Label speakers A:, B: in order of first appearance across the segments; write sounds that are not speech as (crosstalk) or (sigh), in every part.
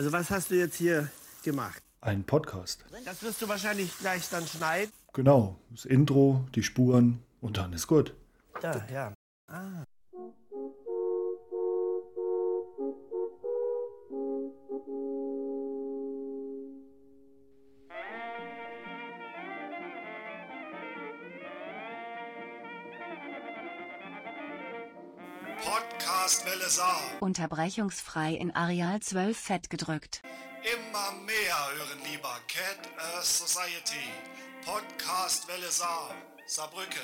A: Also was hast du jetzt hier gemacht?
B: Ein Podcast.
A: Das wirst du wahrscheinlich gleich dann schneiden.
B: Genau, das Intro, die Spuren und dann ist gut.
A: Da, ja. Ah.
C: Unterbrechungsfrei in Areal 12 fett gedrückt.
D: Immer mehr hören lieber Cat Earth Society. Podcast Welle Saar. Saarbrücken.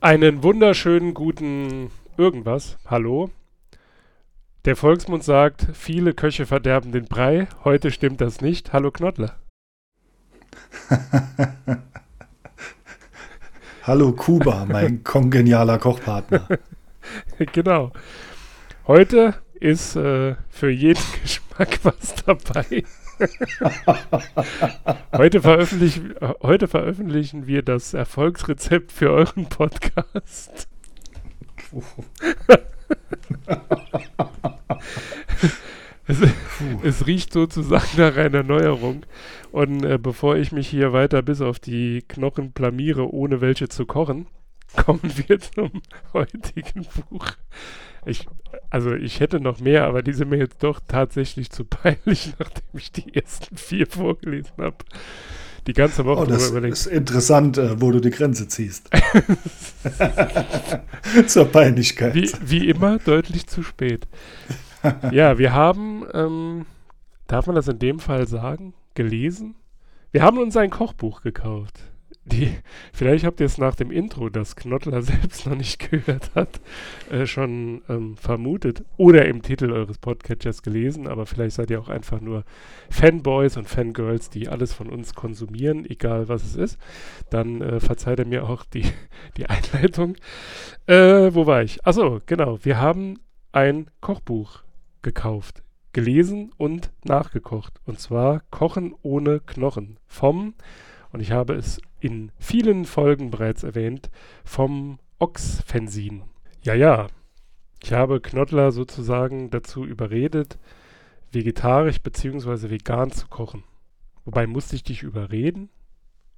E: Einen wunderschönen guten irgendwas. Hallo. Der Volksmund sagt, viele Köche verderben den Brei. Heute stimmt das nicht. Hallo Knottler. (laughs)
B: Hallo Kuba, mein (laughs) kongenialer Kochpartner. (laughs)
E: genau. Heute ist äh, für jeden Geschmack was dabei. heute, veröffentlich, heute veröffentlichen wir das Erfolgsrezept für euren Podcast. Es, es, riecht sozusagen nach einer Neuerung. Und äh, bevor ich mich hier weiter bis auf die Knochen blamiere, ohne welche zu kochen, (laughs) kommen wir zum heutigen Buch. Ich, also ich hätte noch mehr, aber die sind mir jetzt doch tatsächlich zu peinlich, (laughs) nachdem ich die ersten vier vorgelesen habe. Die ganze Woche
B: oh, das ist interessant, äh, wo du die Grenze ziehst. (laughs) Zur Peinlichkeit.
E: Wie, wie, immer deutlich zu spät. (laughs) ja, wir haben, ähm, darf man das in dem Fall sagen, gelesen? Wir haben uns ein Kochbuch gekauft die, vielleicht habt ihr es nach dem Intro, das Knottler (laughs) selbst noch nicht gehört hat, äh, schon ähm, vermutet oder im Titel eures Podcatchers gelesen, aber vielleicht seid ihr auch einfach nur Fanboys und Fangirls, die alles von uns konsumieren, egal was es ist. Dann äh, verzeiht er mir auch die, (laughs) die Einleitung. Äh, wo war ich? Achso, genau. Wir haben ein Kochbuch gekauft, gelesen und nachgekocht. Und zwar Kochen ohne Knochen vom und ich habe es in vielen Folgen bereits erwähnt, vom Ox-Fensin. Ja, ja, ich habe Knottler sozusagen dazu überredet, vegetarisch bzw. vegan zu kochen. Wobei musste ich dich überreden?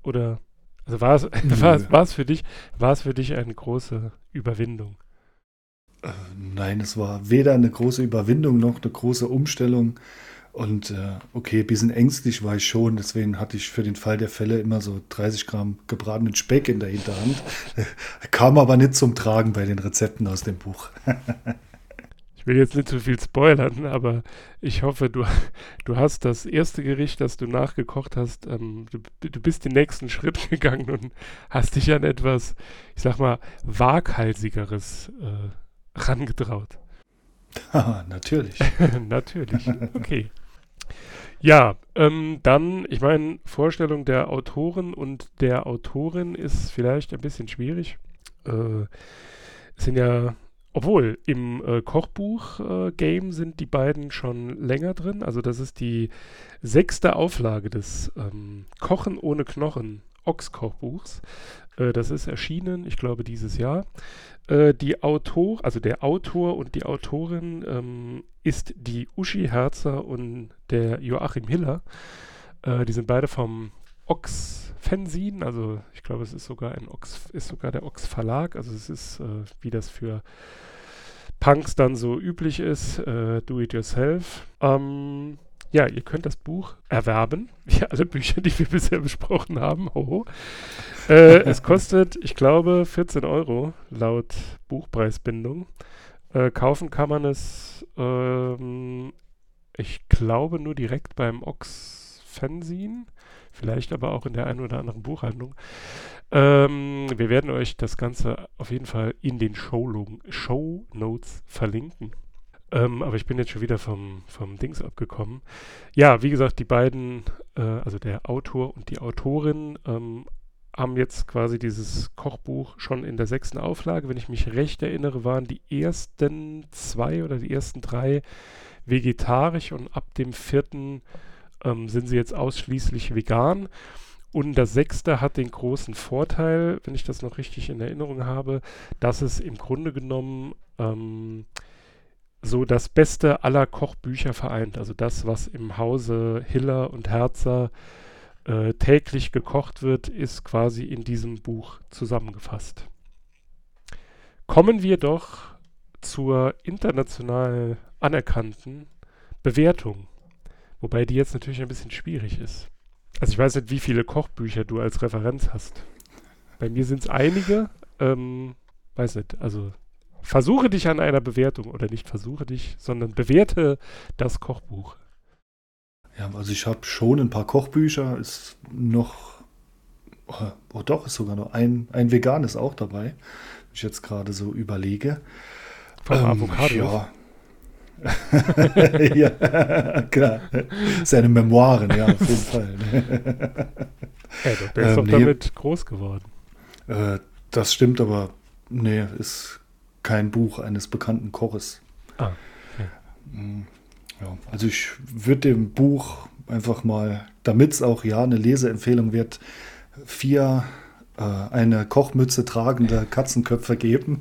E: Oder also war es, (laughs) war es, war es für dich, war es für dich eine große Überwindung?
B: Äh, nein, es war weder eine große Überwindung noch eine große Umstellung. Und äh, okay, ein bisschen ängstlich war ich schon, deswegen hatte ich für den Fall der Fälle immer so 30 Gramm gebratenen Speck in der Hinterhand. (laughs) Kam aber nicht zum Tragen bei den Rezepten aus dem Buch. (laughs)
E: ich will jetzt nicht zu viel spoilern, aber ich hoffe, du, du hast das erste Gericht, das du nachgekocht hast, ähm, du, du bist den nächsten Schritt gegangen und hast dich an etwas, ich sag mal, waghalsigeres äh, rangetraut.
B: Ah, (laughs) natürlich. (laughs)
E: natürlich. Okay. Ja, ähm, dann, ich meine, Vorstellung der Autoren und der Autorin ist vielleicht ein bisschen schwierig. Äh, sind ja, obwohl im äh, Kochbuch-Game äh, sind die beiden schon länger drin. Also das ist die sechste Auflage des ähm, Kochen ohne Knochen Ochs-Kochbuchs. Äh, das ist erschienen, ich glaube, dieses Jahr. Äh, die Autor, also der Autor und die Autorin ähm, ist die Uschi Herzer und der Joachim Hiller. Äh, die sind beide vom Ox Fanzine, also ich glaube, es ist sogar ein Ox, ist sogar der Ox Verlag, also es ist, äh, wie das für Punks dann so üblich ist, äh, do it yourself. Ähm, ja, ihr könnt das Buch erwerben, (laughs) wie alle Bücher, die wir bisher besprochen haben. Hoho. Äh, es kostet, ich glaube, 14 Euro laut Buchpreisbindung. Äh, kaufen kann man es, ähm, ich glaube, nur direkt beim Ox Fanzine. Vielleicht aber auch in der einen oder anderen Buchhandlung. Ähm, wir werden euch das Ganze auf jeden Fall in den Show, Show Notes verlinken. Ähm, aber ich bin jetzt schon wieder vom, vom Dings abgekommen. Ja, wie gesagt, die beiden, äh, also der Autor und die Autorin, ähm, haben jetzt quasi dieses Kochbuch schon in der sechsten Auflage. Wenn ich mich recht erinnere, waren die ersten zwei oder die ersten drei vegetarisch und ab dem vierten ähm, sind sie jetzt ausschließlich vegan. und das sechste hat den großen Vorteil, wenn ich das noch richtig in Erinnerung habe, dass es im Grunde genommen ähm, so das Beste aller Kochbücher vereint. Also das, was im Hause Hiller und Herzer äh, täglich gekocht wird, ist quasi in diesem Buch zusammengefasst. Kommen wir doch zur international anerkannten Bewertung. Wobei die jetzt natürlich ein bisschen schwierig ist. Also ich weiß nicht, wie viele Kochbücher du als Referenz hast. Bei mir sind es einige. Ähm, weiß nicht, also versuche dich an einer Bewertung oder nicht versuche dich, sondern bewerte das Kochbuch.
B: Ja, also ich habe schon ein paar Kochbücher, ist noch, oh, oh doch, ist sogar noch ein, ein veganes auch dabei, wenn ich jetzt gerade so überlege.
E: Vom ähm, Avocado.
B: Ja. (laughs) ja, klar. Seine Memoiren, ja, auf jeden Fall. (laughs)
E: ja, der ist ähm, doch nee, damit groß geworden.
B: Äh, das stimmt, aber nee, ist kein Buch eines bekannten Koches. Ah, okay. Mm, ja, also ich würde dem Buch einfach mal, damit es auch ja eine Leseempfehlung wird, vier äh, eine Kochmütze tragende Katzenköpfe geben.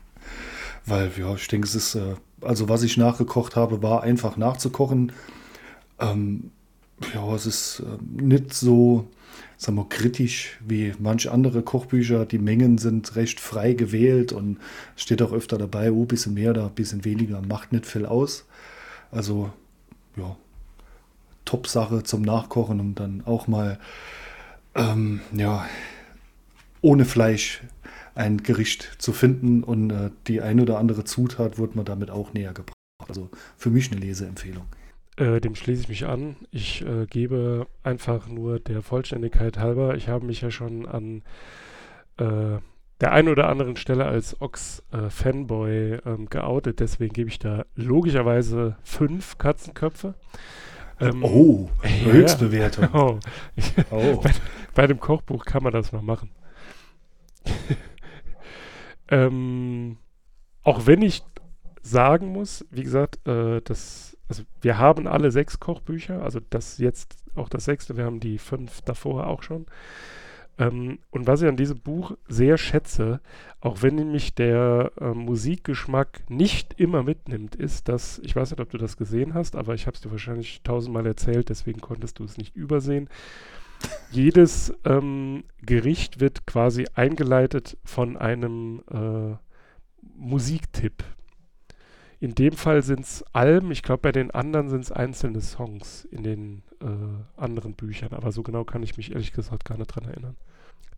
B: (laughs) Weil, ja, ich denke, es ist, äh, also was ich nachgekocht habe, war einfach nachzukochen. Ähm, ja, es ist äh, nicht so, sagen wir, kritisch wie manche andere Kochbücher. Die Mengen sind recht frei gewählt und steht auch öfter dabei, oh, bisschen mehr oder bisschen weniger, macht nicht viel aus. Also, ja, Top-Sache zum Nachkochen und dann auch mal, ähm, ja, ohne Fleisch ein Gericht zu finden und äh, die ein oder andere Zutat wird man damit auch näher gebracht. Also für mich eine Leseempfehlung.
E: Äh, dem schließe ich mich an. Ich äh, gebe einfach nur der Vollständigkeit halber. Ich habe mich ja schon an äh, der einen oder anderen Stelle als Ox-Fanboy ähm, geoutet. Deswegen gebe ich da logischerweise fünf Katzenköpfe.
B: Ähm, oh, Höchstbewertung. (laughs)
E: Oh. oh. (laughs) bei, bei, dem Kochbuch kann man das mal machen. (laughs) ähm, auch wenn ich sagen muss, wie gesagt, äh, das, also wir haben alle sechs Kochbücher, also das jetzt auch das sechste, wir haben die fünf davor auch schon. Ähm, und was ich an diesem Buch sehr schätze, auch wenn mich der äh, Musikgeschmack nicht immer mitnimmt, ist, dass, ich weiß nicht, ob du das gesehen hast, aber ich habe es dir wahrscheinlich tausendmal erzählt, deswegen konntest du es nicht übersehen. Jedes ähm, Gericht wird quasi eingeleitet von einem äh, Musiktipp. In dem Fall sind es Alben, ich glaube bei den anderen sind es einzelne Songs in den äh, anderen Büchern, aber so genau kann ich mich ehrlich gesagt gar nicht dran erinnern.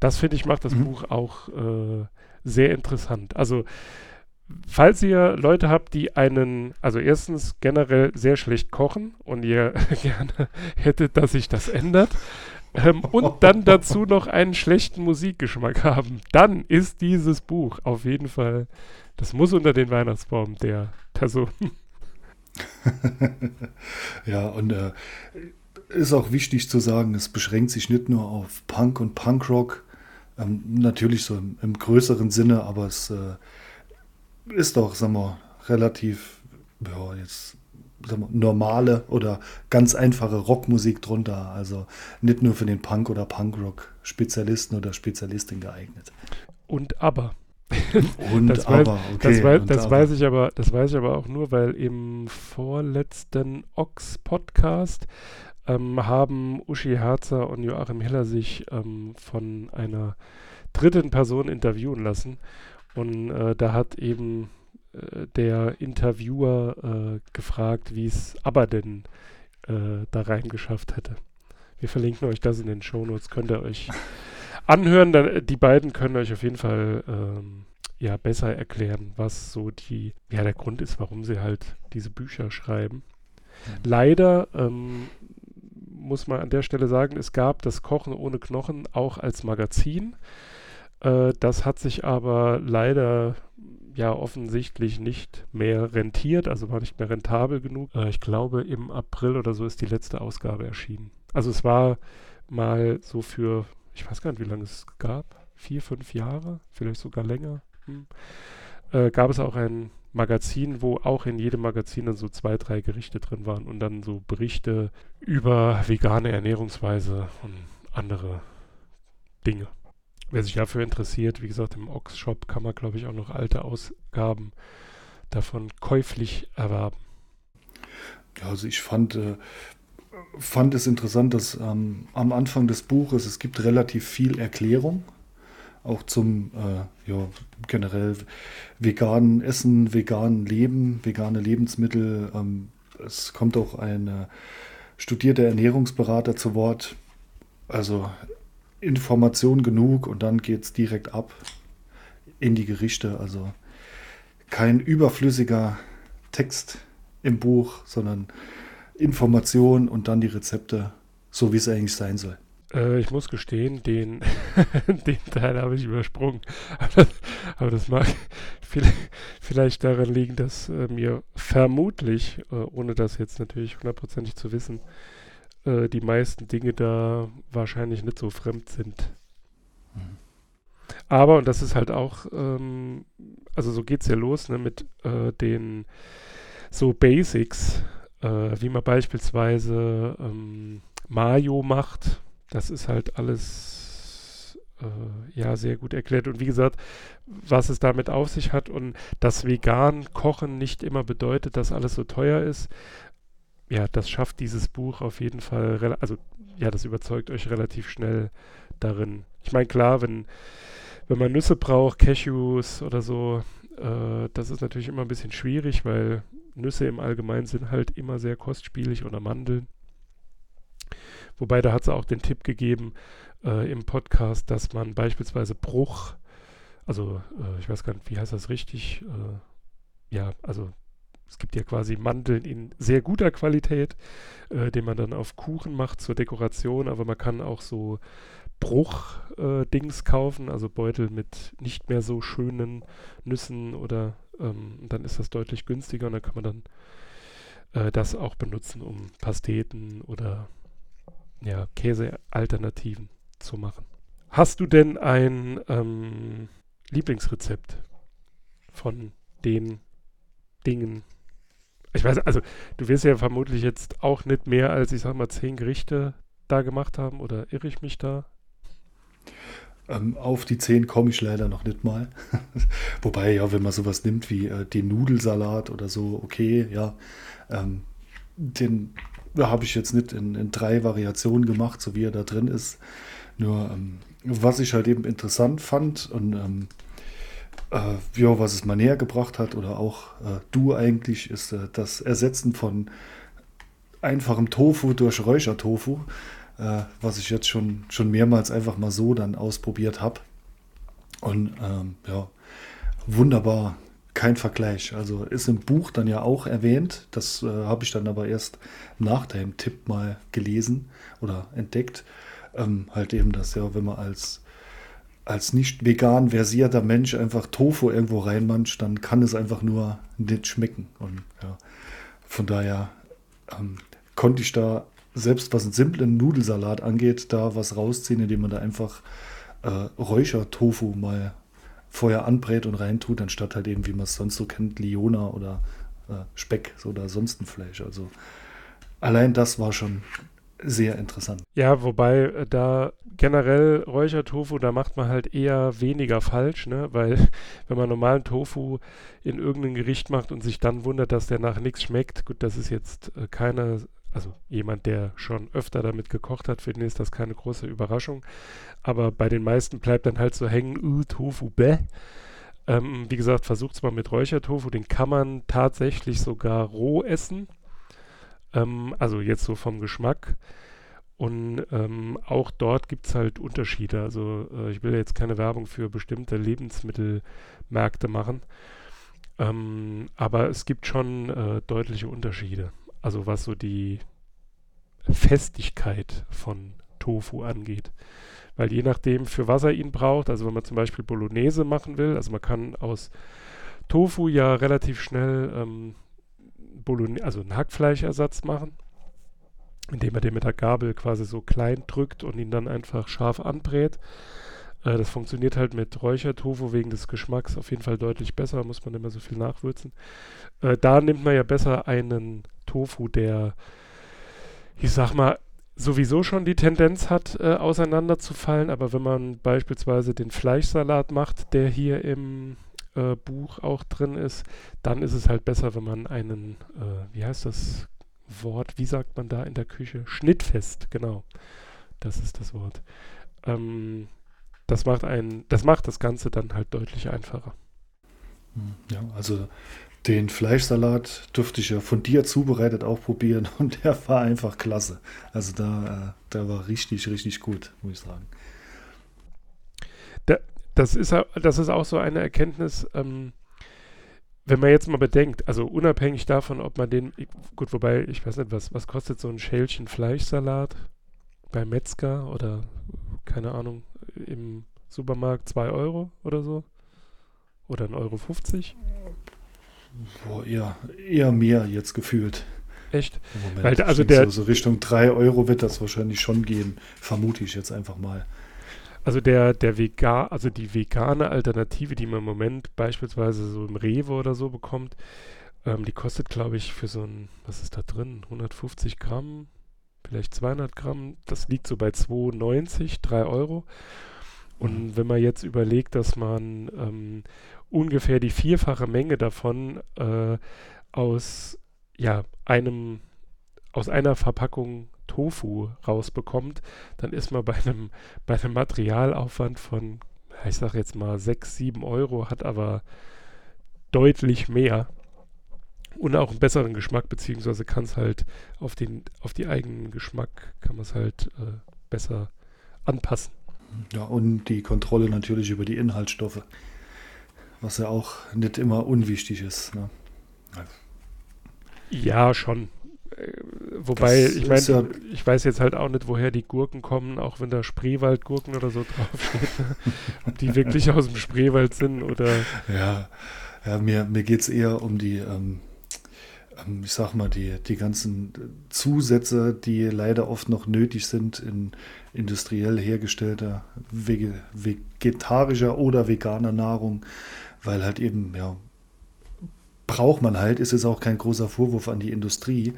E: Das finde ich macht das mhm. Buch auch äh, sehr interessant. Also falls ihr Leute habt, die einen, also erstens generell sehr schlecht kochen und ihr (laughs) gerne hättet, dass sich das ändert, ähm, und dann dazu (laughs) noch einen schlechten Musikgeschmack haben, dann ist dieses Buch auf jeden Fall, das muss unter den Weihnachtsbaum der Person. (laughs)
B: ja, und äh, ist auch wichtig zu sagen, es beschränkt sich nicht nur auf Punk und Punkrock, ähm, natürlich so im, im, größeren Sinne, aber es äh, ist doch, sagen wir, relativ, ja, jetzt wir, normale oder ganz einfache Rockmusik drunter. Also nicht nur für den Punk- oder Punkrock-Spezialisten oder Spezialistin geeignet.
E: Und aber.
B: Und
E: das
B: aber,
E: weiß,
B: okay.
E: Das, weiß, das aber. weiß, ich aber, das weiß ich aber auch nur, weil im vorletzten Ox-Podcast ähm, haben Uschi Herzer und Joachim Hiller sich ähm, von einer dritten Person interviewen lassen. Und äh, da hat eben äh, der Interviewer äh, gefragt, wie es aber denn äh, da reingeschafft hätte. Wir verlinken euch das in den Shownotes, könnt ihr euch anhören. Dann, äh, die beiden können euch auf jeden Fall ähm, ja besser erklären, was so die, ja, der Grund ist, warum sie halt diese Bücher schreiben. Mhm. Leider ähm, muss man an der Stelle sagen, es gab das Kochen ohne Knochen auch als Magazin. Äh, das hat sich aber leider ja offensichtlich nicht mehr rentiert, also war nicht mehr rentabel genug. Äh, ich glaube, im April oder so ist die letzte Ausgabe erschienen. Also es war mal so für, ich weiß gar nicht, wie lange es gab, vier, fünf Jahre, vielleicht sogar länger. Hm. Äh, gab es auch ein Magazin, wo auch in jedem Magazin dann so zwei, drei Gerichte drin waren und dann so Berichte über vegane Ernährungsweise und andere Dinge. Wer sich dafür interessiert, wie gesagt, im Ox-Shop kann man, glaube ich, auch noch alte Ausgaben davon käuflich erwerben.
B: Ja, also ich fand, äh, fand es interessant, dass ähm, am Anfang des Buches es gibt relativ viel Erklärung, auch zum äh, ja, generell veganen Essen, veganen Leben, vegane Lebensmittel. Ähm, es kommt auch ein äh, studierter Ernährungsberater zu Wort. Also Information genug und dann geht es direkt ab in die Gerichte. Also kein überflüssiger Text im Buch, sondern Information und dann die Rezepte, so wie es eigentlich sein soll.
E: Äh, ich muss gestehen, den, (laughs) den Teil habe ich übersprungen. Aber das, aber das mag (laughs) vielleicht, vielleicht daran liegen, dass äh, mir vermutlich, äh, ohne das jetzt natürlich hundertprozentig zu wissen, äh, die meisten Dinge da wahrscheinlich nicht so fremd sind. Mhm. Aber, und das ist halt auch, ähm, also so geht es ja los, ne, mit äh, den so Basics, äh, wie man beispielsweise ähm, Mayo macht. Das ist halt alles äh, ja sehr gut erklärt. Und wie gesagt, was es damit auf sich hat und dass vegan Kochen nicht immer bedeutet, dass alles so teuer ist. Ja, das schafft dieses Buch auf jeden Fall, also ja, das überzeugt euch relativ schnell darin. Ich meine, klar, wenn, wenn man Nüsse braucht, Cashews oder so, äh, das ist natürlich immer ein bisschen schwierig, weil Nüsse im Allgemeinen sind halt immer sehr kostspielig oder Mandeln. Wobei da hat es auch den Tipp gegeben äh, im Podcast, dass man beispielsweise Bruch, also äh, ich weiß gar nicht, wie heißt das richtig? Äh, ja, also es gibt ja quasi Mandeln in sehr guter Qualität, äh, den man dann auf Kuchen macht zur Dekoration, aber man kann auch so Bruch-Dings äh, kaufen, also Beutel mit nicht mehr so schönen Nüssen oder ähm, dann ist das deutlich günstiger und dann kann man dann äh, das auch benutzen, um Pasteten oder ja, Käsealternativen zu machen. Hast du denn ein ähm, Lieblingsrezept von den Dingen? Ich weiß, also du wirst ja vermutlich jetzt auch nicht mehr als, ich sag mal, zehn Gerichte da gemacht haben oder irre ich mich da?
B: Ähm, auf die 10 komme ich leider noch nicht mal. (laughs) Wobei, ja, wenn man sowas nimmt wie äh, den Nudelsalat oder so, okay, ja, ähm, den habe ich jetzt nicht in, in, drei Variationen gemacht, so wie er da drin ist. Nur, ähm, was ich halt eben interessant fand und ähm, äh, ja, was es mal näher gebracht hat oder auch äh, du eigentlich, ist äh, das Ersetzen von einfachem Tofu durch Räuchertofu äh, was ich jetzt schon, schon mehrmals einfach mal so dann ausprobiert habe. Und ähm, ja, wunderbar, kein Vergleich. Also ist im Buch dann ja auch erwähnt. Das äh, habe ich dann aber erst nach deinem Tipp mal gelesen oder entdeckt. Ähm, halt eben das, ja, wenn man als, als nicht vegan versierter Mensch einfach Tofu irgendwo reinmanscht, dann kann es einfach nur nicht schmecken. Und ja, von daher ähm, konnte ich da selbst was einen simplen Nudelsalat angeht, da was rausziehen, indem man da einfach äh, Räuchertofu mal vorher anbrät und reintut, anstatt halt eben, wie man es sonst so kennt, Liona oder äh, Speck oder sonst ein Fleisch. Also allein das war schon sehr interessant.
E: Ja, wobei äh, da generell Räuchertofu, da macht man halt eher weniger falsch, ne? Weil (laughs) wenn man normalen Tofu in irgendein Gericht macht und sich dann wundert, dass der nach nichts schmeckt, gut, das ist jetzt äh, keine also jemand, der schon öfter damit gekocht hat, für den ist das keine große Überraschung. Aber bei den meisten bleibt dann halt so hängen, uh, Tofu, bäh. Ähm, wie gesagt, versucht es mal mit Räuchertofu. Den kann man tatsächlich sogar roh essen. Ähm, also jetzt so vom Geschmack. Und ähm, auch dort gibt es halt Unterschiede. Also äh, ich will jetzt keine Werbung für bestimmte Lebensmittelmärkte machen. Ähm, aber es gibt schon äh, deutliche Unterschiede. Also was so die Festigkeit von Tofu angeht. Weil je nachdem, für was er ihn braucht, also wenn man zum Beispiel Bolognese machen will, also man kann aus Tofu ja relativ schnell ähm, Bolognese, also einen Hackfleischersatz machen, indem man den mit der Gabel quasi so klein drückt und ihn dann einfach scharf anbrät. Äh, das funktioniert halt mit Räuchertofu wegen des Geschmacks auf jeden Fall deutlich besser, muss man immer so viel nachwürzen. Äh, da nimmt man ja besser einen Tofu, der, ich sag mal, sowieso schon die Tendenz hat, äh, auseinanderzufallen. Aber wenn man beispielsweise den Fleischsalat macht, der hier im äh, Buch auch drin ist, dann ist es halt besser, wenn man einen, äh, wie heißt das Wort, wie sagt man da in der Küche? Schnittfest, genau. Das ist das Wort. Ähm, das macht ein, das macht das Ganze dann halt deutlich einfacher.
B: Hm, ja, also den Fleischsalat durfte ich ja von dir zubereitet auch probieren (laughs) und der war einfach klasse. Also da, äh, der war richtig, richtig gut, muss ich sagen.
E: Da, das, ist, das ist auch so eine Erkenntnis, ähm, wenn man jetzt mal bedenkt, also unabhängig davon, ob man den, gut, wobei, ich weiß nicht, was, was kostet so ein Schälchen Fleischsalat beim Metzger oder keine Ahnung, im Supermarkt 2 Euro oder so? Oder 1,50 Euro? 50?
B: Boah, eher, eher mehr jetzt gefühlt.
E: Echt?
B: Moment,
E: Weil, also der,
B: so, so Richtung 3 Euro wird das wahrscheinlich schon gehen, vermute ich jetzt einfach mal.
E: Also der, der Vegan, also die vegane Alternative, die man im Moment beispielsweise so im Rewe oder so bekommt, ähm, die kostet, glaube ich, für so ein, was ist da drin? 150 Gramm, vielleicht 200 Gramm. Das liegt so bei 2,90, 3 Euro. Und mhm. wenn man jetzt überlegt, dass man ähm, ungefähr die vierfache Menge davon äh, aus ja, einem aus einer Verpackung Tofu rausbekommt, dann ist man bei einem, (laughs) bei einem Materialaufwand von, ich sage jetzt mal 6, 7 Euro, hat aber deutlich mehr und auch einen besseren Geschmack, beziehungsweise kann es halt auf den, auf die eigenen Geschmack, kann man es halt äh, besser anpassen.
B: Ja, und die Kontrolle natürlich über die Inhaltsstoffe was ja auch nicht immer unwichtig ist. Ne?
E: Ja, schon. Äh, wobei, das ich meine, ja ich weiß jetzt halt auch nicht, woher die Gurken kommen, auch wenn da Spreewaldgurken oder so (laughs) draufsteht. Ob die wirklich aus dem Spreewald sind oder.
B: Ja, ja mir, mir geht es eher um die, ähm, ähm, ich sag mal, die, die ganzen Zusätze, die leider oft noch nötig sind in industriell hergestellter vegetarischer oder veganer Nahrung weil halt eben, ja, braucht man halt, ist es auch kein großer Vorwurf an die Industrie,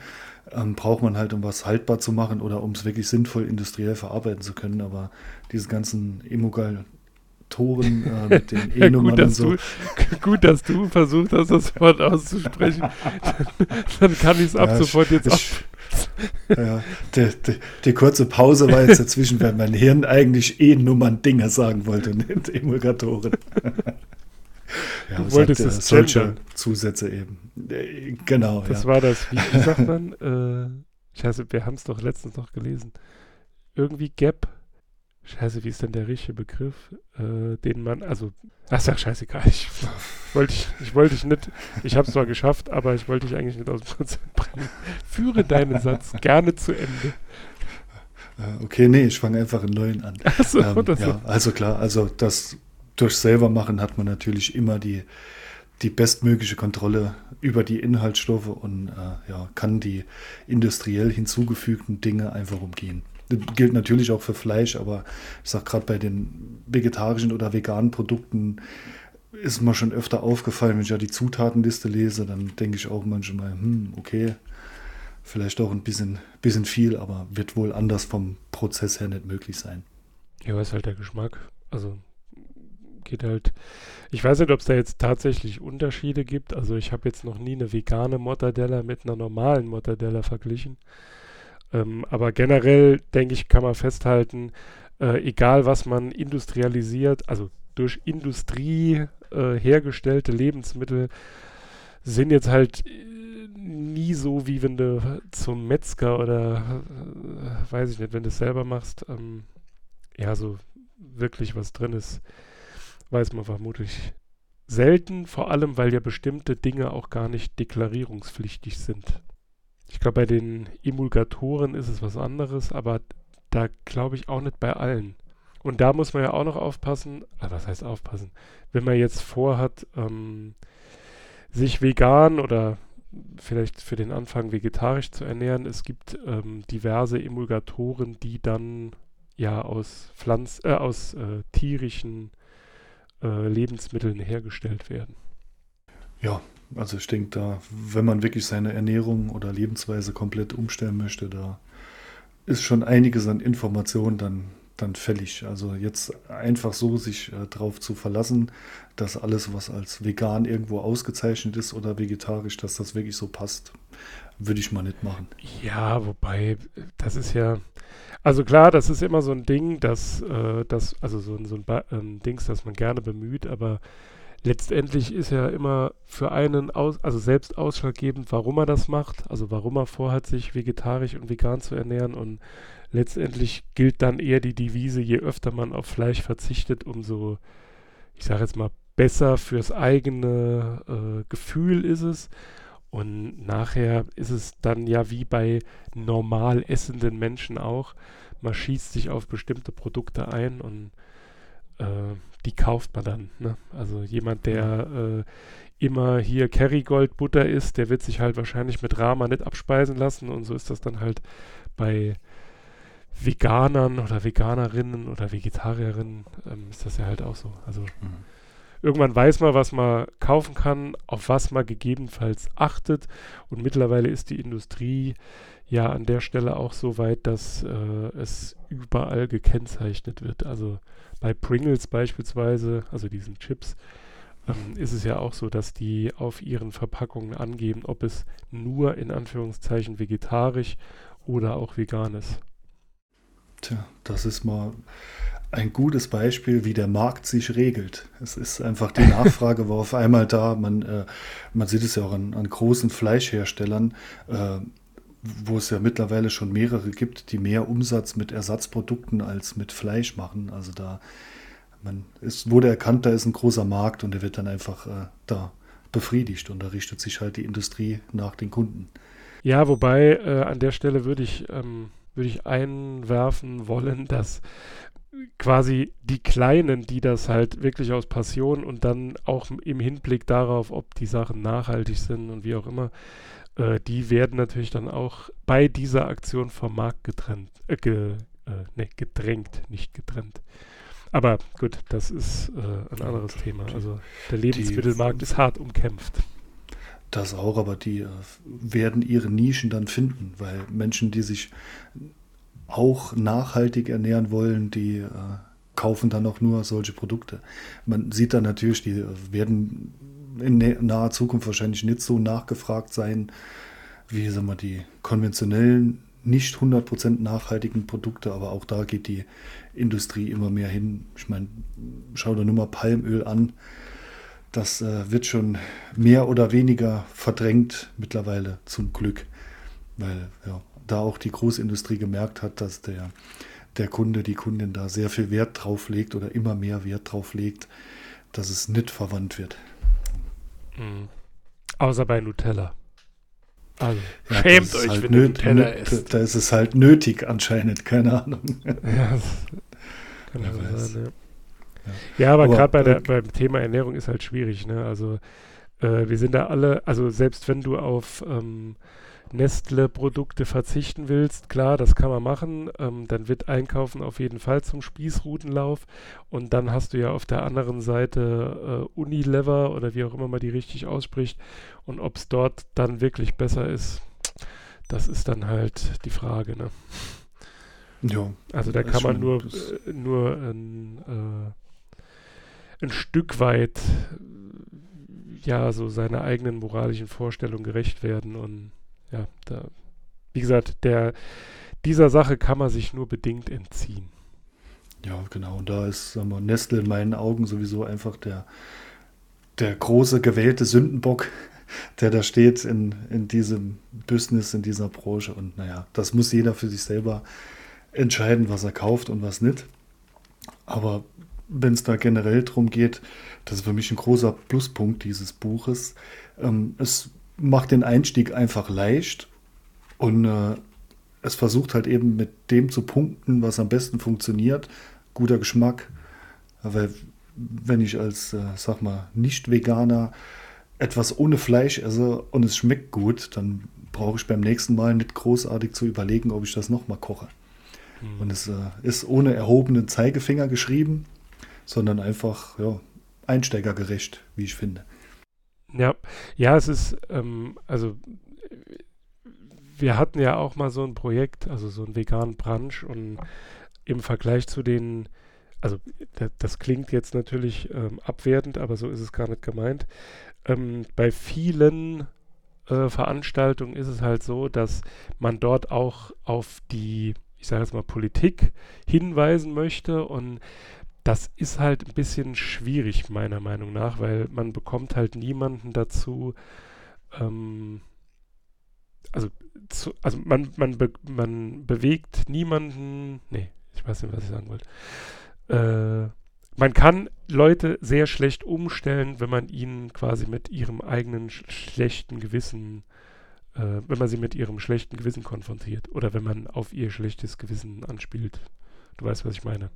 B: ähm, braucht man halt, um was haltbar zu machen oder um es wirklich sinnvoll industriell verarbeiten zu können. Aber diese ganzen Emulgatoren äh, mit den (laughs) E-Nummern
E: ja,
B: und so.
E: Du, gut, dass du versucht hast, das Wort auszusprechen. dann, (laughs) dann kann ich es ab ja, sofort jetzt
B: ich, ja, die, die, die, kurze Pause war jetzt dazwischen, weil mein Hirn eigentlich E-Nummern-Dinger sagen wollte, nicht (laughs) Emulgatoren.
E: Ja, du wolltest es
B: solche Zusätze eben. Äh, genau.
E: Das
B: ja.
E: war das, wie, wie sagt (laughs) man? Äh, scheiße, wir haben es doch letztens noch gelesen. Irgendwie Gap. Scheiße, wie ist denn der richtige Begriff? Äh, den man, also, ach sag scheißegal, ich (laughs) wollte ich, ich wollte dich nicht, ich habe es zwar geschafft, aber ich wollte dich eigentlich nicht aus dem Konzept bringen. Führe deinen Satz (laughs) gerne zu Ende.
B: Äh, okay, nee, ich fange einfach einen neuen an. Ach so, ähm, ja, so. Also klar, also das durch Selbermachen hat man natürlich immer die, die bestmögliche Kontrolle über die Inhaltsstoffe und äh, ja, kann die industriell hinzugefügten Dinge einfach umgehen. Das gilt natürlich auch für Fleisch, aber ich sage gerade bei den vegetarischen oder veganen Produkten ist mir schon öfter aufgefallen, wenn ich ja die Zutatenliste lese, dann denke ich auch manchmal, hm, okay, vielleicht auch ein bisschen, bisschen viel, aber wird wohl anders vom Prozess her nicht möglich sein.
E: Ja, ist halt der Geschmack. Also geht halt. Ich weiß nicht, ob es da jetzt tatsächlich Unterschiede gibt. Also ich habe jetzt noch nie eine vegane Mortadella mit einer normalen Mortadella verglichen. Ähm, aber generell, denke ich, kann man festhalten, äh, egal was man industrialisiert, also durch Industrie äh, hergestellte Lebensmittel, sind jetzt halt äh, nie so, wie wenn du zum Metzger oder äh, weiß ich nicht, wenn du es selber machst, ähm, ja, so wirklich was drin ist weiß man vermutlich selten, vor allem weil ja bestimmte Dinge auch gar nicht deklarierungspflichtig sind. Ich glaube, bei den Emulgatoren ist es was anderes, aber da glaube ich auch nicht bei allen. Und da muss man ja auch noch aufpassen, also was heißt aufpassen, wenn man jetzt vorhat, ähm, sich vegan oder vielleicht für den Anfang vegetarisch zu ernähren, es gibt ähm, diverse Emulgatoren, die dann ja aus Pflanz, äh, aus äh, tierischen äh, Lebensmitteln hergestellt werden.
B: Ja, also ich denke da, wenn man wirklich seine Ernährung oder Lebensweise komplett umstellen möchte, da ist schon einiges an Informationen dann, dann fällig. Also jetzt einfach so sich äh, drauf zu verlassen, dass alles, was als vegan irgendwo ausgezeichnet ist oder vegetarisch, dass das wirklich so passt, würde ich mal nicht machen.
E: Ja, wobei, das ist ja, also klar, das ist immer so ein Ding, dass, äh, das, also so, so ein ba ähm, Dings, das man gerne bemüht, aber letztendlich ist ja immer für einen aus, also selbst ausschlaggebend, warum er das macht, also warum er vorhat, sich vegetarisch und vegan zu ernähren und letztendlich gilt dann eher die Devise, je öfter man auf Fleisch verzichtet, umso, ich sage jetzt mal, besser fürs eigene äh, Gefühl ist es. Und nachher ist es dann ja wie bei normal essenden Menschen auch. Man schießt sich auf bestimmte Produkte ein und äh, die kauft man dann. Ne? Also jemand, der äh, immer hier Kerrygold Butter isst, der wird sich halt wahrscheinlich mit Rama nicht abspeisen lassen. Und so ist das dann halt bei Veganern oder Veganerinnen oder Vegetarierinnen ähm, ist das ja halt auch so. Also irgendwann weiß man, was man kaufen kann, auf was man gegebenenfalls achtet. Und mittlerweile ist die Industrie ja an der Stelle auch so weit, dass äh, es überall gekennzeichnet wird. Also bei Pringles beispielsweise, also diesen Chips, ähm, ist es ja auch so, dass die auf ihren Verpackungen angeben, ob es nur in Anführungszeichen vegetarisch oder auch vegan ist.
B: Tja, das ist mal ein gutes Beispiel, wie der Markt sich regelt. Es ist einfach die (laughs) Nachfrage war auf einmal da. Man, äh, man sieht es ja auch an, an großen Fleischherstellern, äh, wo es ja mittlerweile schon mehrere gibt, die mehr Umsatz mit Ersatzprodukten als mit Fleisch machen. Also da man, es wurde erkannt, da ist ein großer Markt und der wird dann einfach äh, da befriedigt und da richtet sich halt die Industrie nach den Kunden.
E: Ja, wobei äh, an der Stelle würde ich, ähm, würde ich einwerfen wollen, dass quasi die Kleinen, die das halt wirklich aus Passion und dann auch im Hinblick darauf, ob die Sachen nachhaltig sind und wie auch immer, äh, die werden natürlich dann auch bei dieser Aktion vom Markt getrennt, äh, ge, äh, ne, gedrängt, nicht getrennt. Aber gut, das ist äh, ein anderes Thema. Also der Lebensmittelmarkt ist hart umkämpft.
B: Das auch, aber die äh, werden ihre Nischen dann finden, weil Menschen, die sich auch nachhaltig ernähren wollen, die äh, kaufen dann auch nur solche Produkte. Man sieht dann natürlich, die äh, werden in naher Zukunft wahrscheinlich nicht so nachgefragt sein, wie sagen wir, die konventionellen, nicht 100% nachhaltigen Produkte, aber auch da geht die Industrie immer mehr hin. Ich meine, schau dir nur mal Palmöl an. Das äh, wird schon mehr oder weniger verdrängt mittlerweile zum Glück, weil ja, da auch die Großindustrie gemerkt hat, dass der, der Kunde, die Kundin da sehr viel Wert drauf legt oder immer mehr Wert drauf legt, dass es nicht verwandt wird.
E: Mhm. Außer bei Nutella. Also,
B: Ja,
E: schämt euch,
B: halt
E: wenn
B: nöt-
E: Nutella esst.
B: Da ist es halt nötig anscheinend, keine Ahnung. (laughs)
E: Ja, kann ja sein, ja. Ja, aber,
B: Aber,
E: gerade bei der,
B: äh,
E: beim Thema Ernährung ist halt schwierig, ne? Also äh, wir sind da alle, also selbst wenn du auf ähm, Nestle-Produkte verzichten willst, klar, das kann man machen, ähm, dann wird Einkaufen auf jeden Fall zum Spießrutenlauf und dann hast du ja auf der anderen Seite äh, Unilever oder wie auch immer man die richtig ausspricht und ob es dort dann wirklich besser ist, das ist dann halt die Frage, ne?
B: Ja,
E: Also da kann man nur, äh, nur ein, äh, ein Stück weit ja so seiner eigenen moralischen Vorstellung gerecht werden und ja, da, wie gesagt, der dieser Sache kann man sich nur bedingt entziehen.
B: Ja, genau. Und da ist sagen wir, Nestle in meinen Augen sowieso einfach der, der große gewählte Sündenbock, der da steht in, in diesem Business, in dieser Branche. Und naja, das muss jeder für sich selber entscheiden, was er kauft und was nicht. Aber wenn es da generell darum geht, das ist für mich ein großer Pluspunkt dieses Buches. Ähm, es macht den Einstieg einfach leicht und äh, es versucht halt eben mit dem zu punkten, was am besten funktioniert. Guter Geschmack. Weil wenn ich als, äh, sag mal, Nicht-Veganer etwas ohne Fleisch esse und es schmeckt gut, dann brauche ich beim nächsten Mal nicht großartig zu überlegen, ob ich das nochmal koche. Und es äh, ist ohne erhobenen Zeigefinger geschrieben, sondern einfach ja, einsteigergerecht, wie ich finde.
E: Ja, ja, es ist, ähm, also wir hatten ja auch mal so ein Projekt, also so einen veganen Brunch und im Vergleich zu den, also das klingt jetzt natürlich ähm, abwertend, aber so ist es gar nicht gemeint. Ähm, bei vielen äh, Veranstaltungen ist es halt so, dass man dort auch auf die, ich sage jetzt mal, Politik hinweisen möchte und das ist halt ein bisschen schwierig, meiner Meinung nach, weil man bekommt halt niemanden dazu, ähm, also, zu, also man, man, be, man bewegt niemanden, nee, ich weiß nicht, was ich sagen wollte. Äh, man kann Leute sehr schlecht umstellen, wenn man ihnen quasi mit ihrem eigenen sch schlechten Gewissen, äh, wenn man sie mit ihrem schlechten Gewissen konfrontiert oder wenn man auf ihr schlechtes Gewissen anspielt. Du weißt, was ich meine.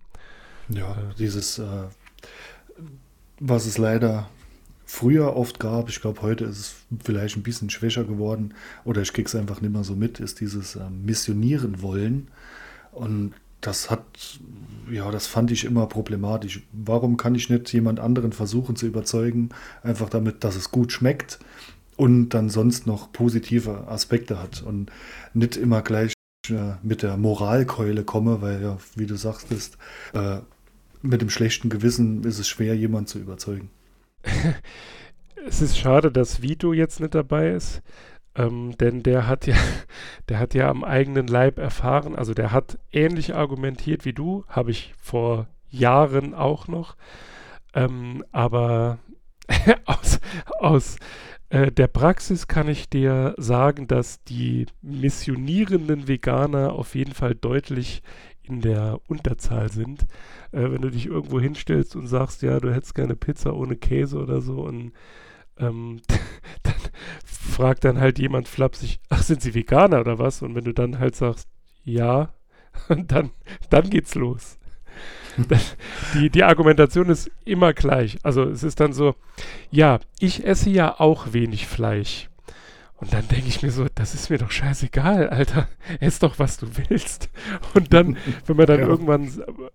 B: Ja, äh, dieses, äh, was es leider früher oft gab, ich glaube, heute ist es vielleicht ein bisschen schwächer geworden oder ich kriege es einfach nicht mehr so mit, ist dieses äh, Missionieren wollen. Und das hat, ja, das fand ich immer problematisch. Warum kann ich nicht jemand anderen versuchen zu überzeugen, einfach damit, dass es gut schmeckt und dann sonst noch positive Aspekte hat und nicht immer gleich äh, mit der Moralkeule komme, weil ja, wie du sagtest, äh, mit dem schlechten Gewissen ist es schwer, jemanden zu überzeugen. (laughs)
E: es ist schade, dass Vito jetzt nicht dabei ist, ähm, denn der hat ja, (laughs) der hat ja am eigenen Leib erfahren, also der hat ähnlich argumentiert wie du, habe ich vor Jahren auch noch, ähm, aber (laughs) aus, aus äh, der Praxis kann ich dir sagen, dass die missionierenden Veganer auf jeden Fall deutlich in der Unterzahl sind. Äh, wenn du dich irgendwo hinstellst und sagst, ja, du hättest gerne Pizza ohne Käse oder so und ähm, (laughs) dann fragt dann halt jemand flapsig, ach, sind sie Veganer oder was? Und wenn du dann halt sagst, ja, (laughs) dann, dann geht's los. (laughs) die, die Argumentation ist immer gleich. Also es ist dann so, ja, ich esse ja auch wenig Fleisch. Und dann denke ich mir so, das ist mir doch scheißegal, Alter. Ess doch, was du willst. Und dann, (laughs) wenn man dann ja. irgendwann,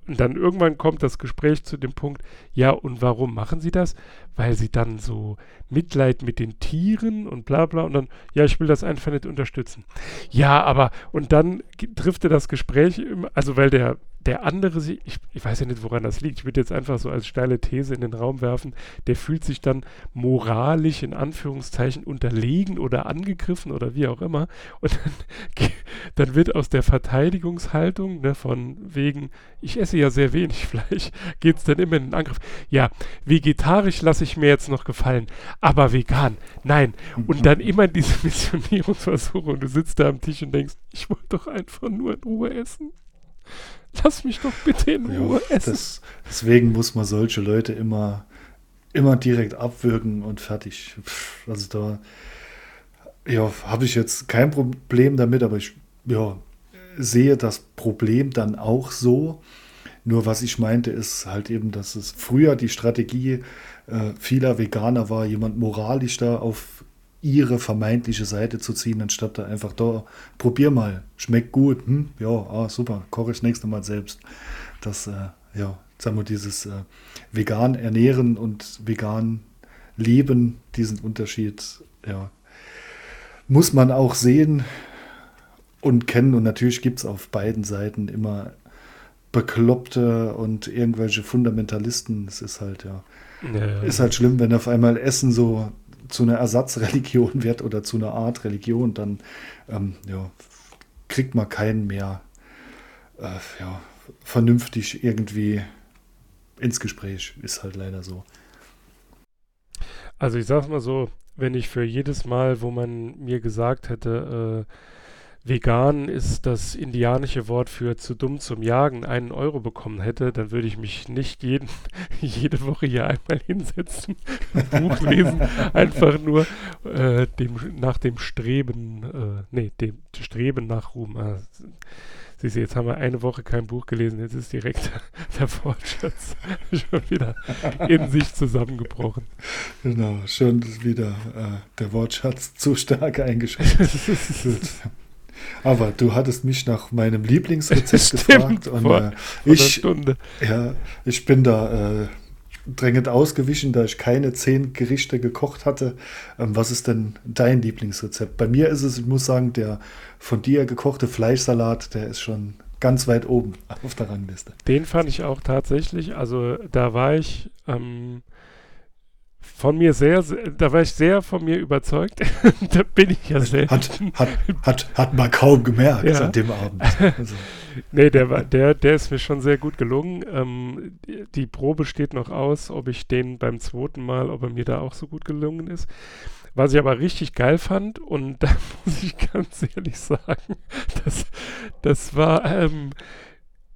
E: dann irgendwann kommt das Gespräch zu dem Punkt, ja, und warum machen sie das? Weil sie dann so Mitleid mit den Tieren und bla bla und dann, ja, ich will das einfach nicht unterstützen. Ja, aber, und dann drifte das Gespräch, also weil der, der andere, ich, ich weiß ja nicht, woran das liegt, ich würde jetzt einfach so als steile These in den Raum werfen, der fühlt sich dann moralisch in Anführungszeichen unterlegen oder angegriffen oder wie auch immer. Und dann, (laughs) dann wird aus der Verteidigungshaltung, ne, von wegen, ich esse ja sehr wenig (laughs) Fleisch, geht es dann immer in den Angriff. Ja, vegetarisch lasse ich mir jetzt noch gefallen, aber vegan, nein. Und dann immer diese (laughs) Missionierungsversuche und du sitzt da am Tisch und denkst, ich wollte doch einfach nur in Ruhe essen. (laughs) Lass mich doch bitte in Ruhe ja, essen. Das,
B: deswegen muss man solche Leute immer, immer direkt abwürgen und fertig. Also da ja, habe ich jetzt kein Problem damit, aber ich ja, sehe das Problem dann auch so. Nur was ich meinte, ist halt eben, dass es früher die Strategie äh, vieler Veganer war, jemand moralisch da auf ihre vermeintliche Seite zu ziehen, anstatt da einfach da, probier mal, schmeckt gut, hm, ja, ah, super, koche ich das nächste Mal selbst. Das, äh, ja, sagen wir, dieses äh, vegan ernähren und vegan leben, diesen Unterschied, ja, muss man auch sehen und kennen. Und natürlich gibt es auf beiden Seiten immer Bekloppte und irgendwelche Fundamentalisten. Es ist halt, ja, ja, ist halt schlimm, wenn auf einmal Essen so zu einer Ersatzreligion (laughs) wird oder zu einer Art Religion, dann ähm, ja, kriegt man keinen mehr äh, ja, vernünftig irgendwie ins Gespräch. Ist halt leider so.
E: Also ich sag's mal so, wenn ich für jedes Mal, wo man mir gesagt hätte, äh, vegan ist das indianische Wort für zu dumm zum Jagen, einen Euro bekommen hätte, dann würde ich mich nicht jeden, (laughs) jede Woche hier einmal hinsetzen, ein Buch (laughs) lesen, einfach nur äh, dem, nach dem Streben, äh, nee, dem Streben nach Ruhm. Ah, Siehst du, jetzt haben wir eine Woche kein Buch gelesen, jetzt ist direkt (laughs) der Wortschatz schon wieder in sich zusammengebrochen.
B: Genau, schon wieder äh, der Wortschatz zu stark eingeschränkt. Aber du hattest mich nach meinem Lieblingsrezept (laughs) Stimmt, gefragt und äh, ich, ja, ich bin da äh, drängend ausgewichen, da ich keine zehn Gerichte gekocht hatte. Ähm, was ist denn dein Lieblingsrezept? Bei mir ist es, ich muss sagen, der von dir gekochte Fleischsalat, der ist schon ganz weit oben auf der Rangliste.
E: Den fand ich auch tatsächlich, also da war ich ähm, von mir sehr, sehr, da war ich sehr von mir überzeugt. (laughs) da bin ich ja sehr.
B: Hat, hat, hat, hat man kaum gemerkt
E: Ja.
B: an dem Abend. Also, (laughs)
E: Nee, der, war, der, der ist mir schon sehr gut gelungen. Ähm, die- die Probe steht noch aus, ob ich den beim zweiten Mal, ob er mir da auch so gut gelungen ist. Was ich aber richtig geil fand, und (laughs) da muss ich ganz ehrlich sagen, das, das war, ähm,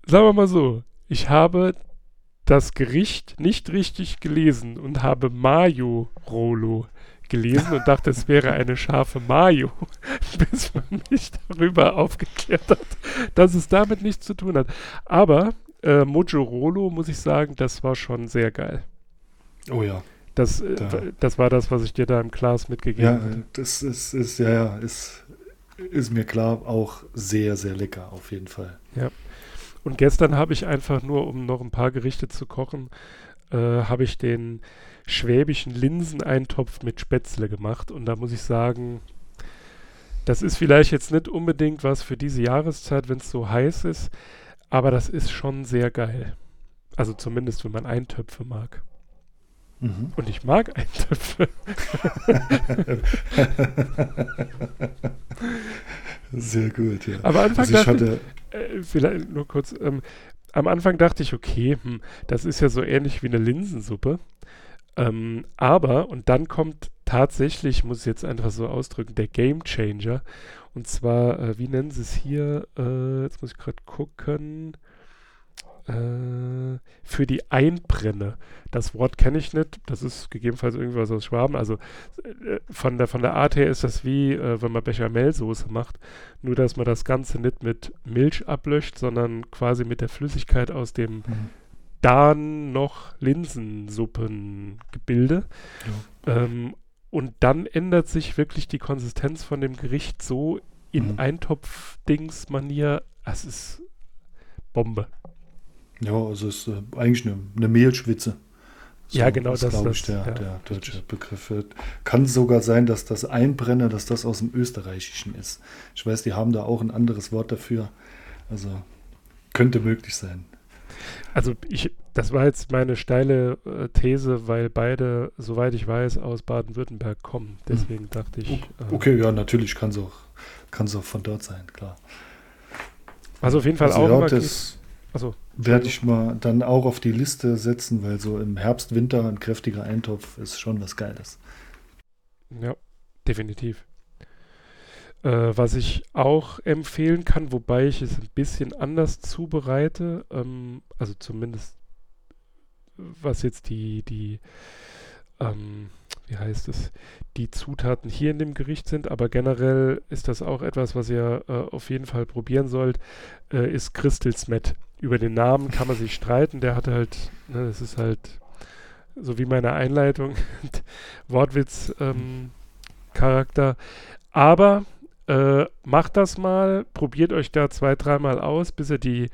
E: sagen wir mal so, ich habe das Gericht nicht richtig gelesen und habe Mayo Rolo gelesen und dachte, es wäre eine scharfe Mayo, (laughs) bis man mich darüber aufgeklärt hat, dass es damit nichts zu tun hat. Aber äh, Mojo Rolo, muss ich sagen, das war schon sehr geil.
B: oh ja.
E: Das, äh,
B: Da-
E: das war das, was ich dir da im Glas mitgegeben
B: Ja,
E: hatte.
B: das ist, ist ja, ja, ist, ist mir klar, auch sehr, sehr lecker, auf jeden Fall.
E: Und gestern habe ich einfach nur, um noch ein paar Gerichte zu kochen, äh, habe ich den schwäbischen Linseneintopf mit Spätzle gemacht. Und da muss ich sagen, das ist vielleicht jetzt nicht unbedingt was für diese Jahreszeit, wenn es so heiß ist, aber das ist schon sehr geil. Also zumindest, wenn man Eintöpfe mag.
B: Mhm.
E: Und ich mag Eintöpfe. (laughs)
B: Sehr gut, ja.
E: Aber Anfang
B: Also ich
E: dachte
B: hatte,
E: Äh, vielleicht nur kurz. Ähm, am Anfang dachte ich, okay, hm, das ist ja so ähnlich wie eine Linsensuppe. Ähm, aber, und dann kommt tatsächlich, muss ich jetzt einfach so ausdrücken, der Game Changer. Und zwar, äh, wie nennen sie es hier? Äh, jetzt muss ich gerade gucken. Äh, für die Einbrenne. Das Wort kenne ich nicht. Das ist gegebenenfalls irgendwas aus Schwaben. Also äh, von, der, von der Art her ist das wie, äh, wenn man Bechamelsoße macht. Nur, dass man das Ganze nicht mit Milch ablöscht, sondern quasi mit der Flüssigkeit aus dem
B: Mhm.
E: dann noch Linsensuppengebilde. Ähm, und dann ändert sich wirklich die Konsistenz von dem Gericht so in
B: Mhm.
E: Eintopf-Dings-Manier. Es ist Bombe.
B: Ja, also es ist äh, eigentlich eine, eine Mehlschwitze.
E: Ja, genau,
B: ist,
E: das-
B: glaube
E: das-
B: ich, der,
E: ja,
B: der deutsche Begriff. Kann sogar sein, dass das Einbrenner, dass das aus dem Österreichischen ist. Ich weiß, die haben da auch ein anderes Wort dafür. Also könnte möglich sein.
E: Also ich, das war jetzt meine steile äh, These, weil beide, soweit ich weiß, aus Baden-Württemberg kommen. Deswegen dachte ich. äh,
B: Okay, ja, natürlich kann es auch, kann's auch von dort sein, klar.
E: Also auf jeden Fall
B: Also
E: auch
B: ja, das
E: Achso,
B: werde ich mal dann auch auf die Liste setzen, weil so im Herbst, Winter ein kräftiger Eintopf ist schon was Geiles.
E: Ja, definitiv. Äh, was ich auch empfehlen kann, wobei ich es ein bisschen anders zubereite, ähm, also zumindest was jetzt die, die, ähm, wie heißt es, die Zutaten hier in dem Gericht sind, aber generell ist das auch etwas, was ihr äh, auf jeden Fall probieren sollt, äh, ist Christelsmet. Über den Namen kann man sich streiten, der hat halt, ne, das ist halt so wie meine Einleitung, (laughs) Wortwitz ähm. Aber äh, macht das mal, probiert euch da zwei, dreimal aus, bis ihr die